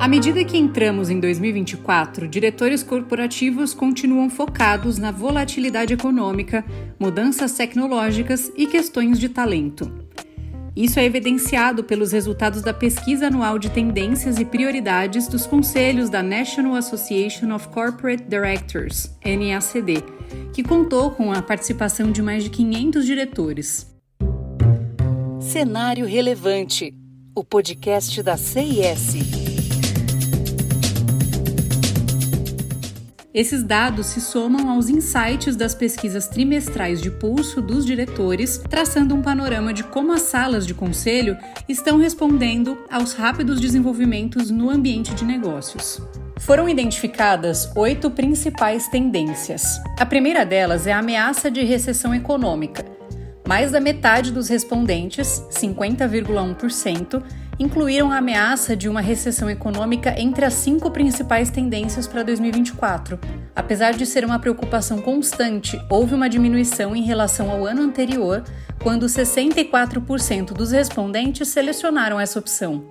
À medida que entramos em 2024, diretores corporativos continuam focados na volatilidade econômica, mudanças tecnológicas e questões de talento. Isso é evidenciado pelos resultados da pesquisa anual de tendências e prioridades dos conselhos da National Association of Corporate Directors, NACD, que contou com a participação de mais de 500 diretores. Cenário Relevante, o podcast da CIS. Esses dados se somam aos insights das pesquisas trimestrais de pulso dos diretores, traçando um panorama de como as salas de conselho estão respondendo aos rápidos desenvolvimentos no ambiente de negócios. Foram identificadas oito principais tendências. A primeira delas é a ameaça de recessão econômica. Mais da metade dos respondentes, 50,1%, incluíram a ameaça de uma recessão econômica entre as cinco principais tendências para 2024. Apesar de ser uma preocupação constante, houve uma diminuição em relação ao ano anterior, quando 64% dos respondentes selecionaram essa opção.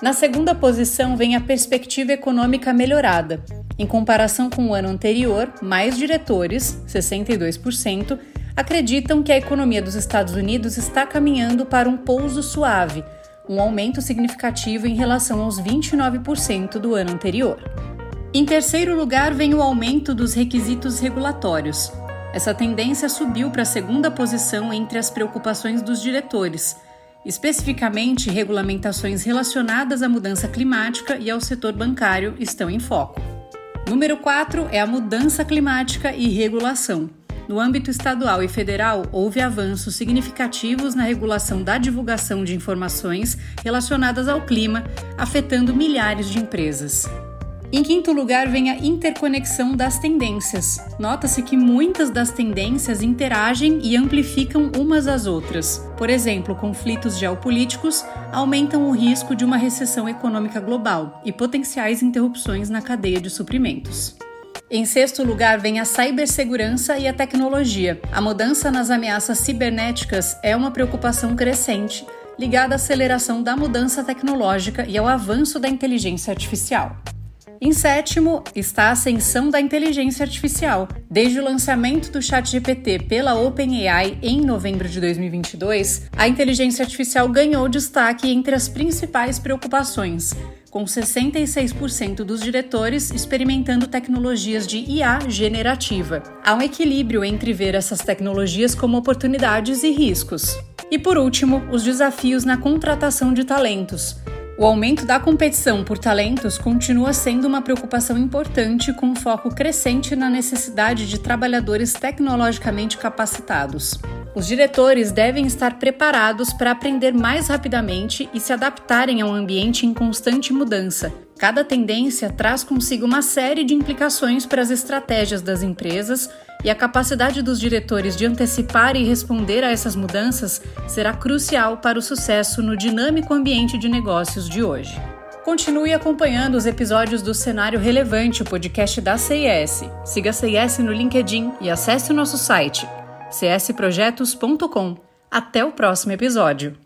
Na segunda posição vem a perspectiva econômica melhorada. Em comparação com o ano anterior, mais diretores, 62%, acreditam que a economia dos Estados Unidos está caminhando para um pouso suave, um aumento significativo em relação aos 29% do ano anterior. Em terceiro lugar, vem o aumento dos requisitos regulatórios. Essa tendência subiu para a segunda posição entre as preocupações dos diretores, especificamente regulamentações relacionadas à mudança climática e ao setor bancário estão em foco. Número 4 é a mudança climática e regulação. No âmbito estadual e federal, houve avanços significativos na regulação da divulgação de informações relacionadas ao clima, afetando milhares de empresas. Em quinto lugar, vem a interconexão das tendências. Nota-se que muitas das tendências interagem e amplificam umas às outras. Por exemplo, conflitos geopolíticos aumentam o risco de uma recessão econômica global e potenciais interrupções na cadeia de suprimentos. Em sexto lugar, vem a cibersegurança e a tecnologia. A mudança nas ameaças cibernéticas é uma preocupação crescente, ligada à aceleração da mudança tecnológica e ao avanço da inteligência artificial. Em sétimo, está a ascensão da inteligência artificial. Desde o lançamento do ChatGPT pela OpenAI em novembro de 2022, a inteligência artificial ganhou destaque entre as principais preocupações, com 66% dos diretores experimentando tecnologias de IA generativa. Há um equilíbrio entre ver essas tecnologias como oportunidades e riscos. E por último, os desafios na contratação de talentos. O aumento da competição por talentos continua sendo uma preocupação importante, com um foco crescente na necessidade de trabalhadores tecnologicamente capacitados. Os diretores devem estar preparados para aprender mais rapidamente e se adaptarem a um ambiente em constante mudança. Cada tendência traz consigo uma série de implicações para as estratégias das empresas e a capacidade dos diretores de antecipar e responder a essas mudanças será crucial para o sucesso no dinâmico ambiente de negócios de hoje. Continue acompanhando os episódios do Cenário Relevante, o podcast da CIS. Siga a CIS no LinkedIn e acesse o nosso site csprojetos.com. Até o próximo episódio!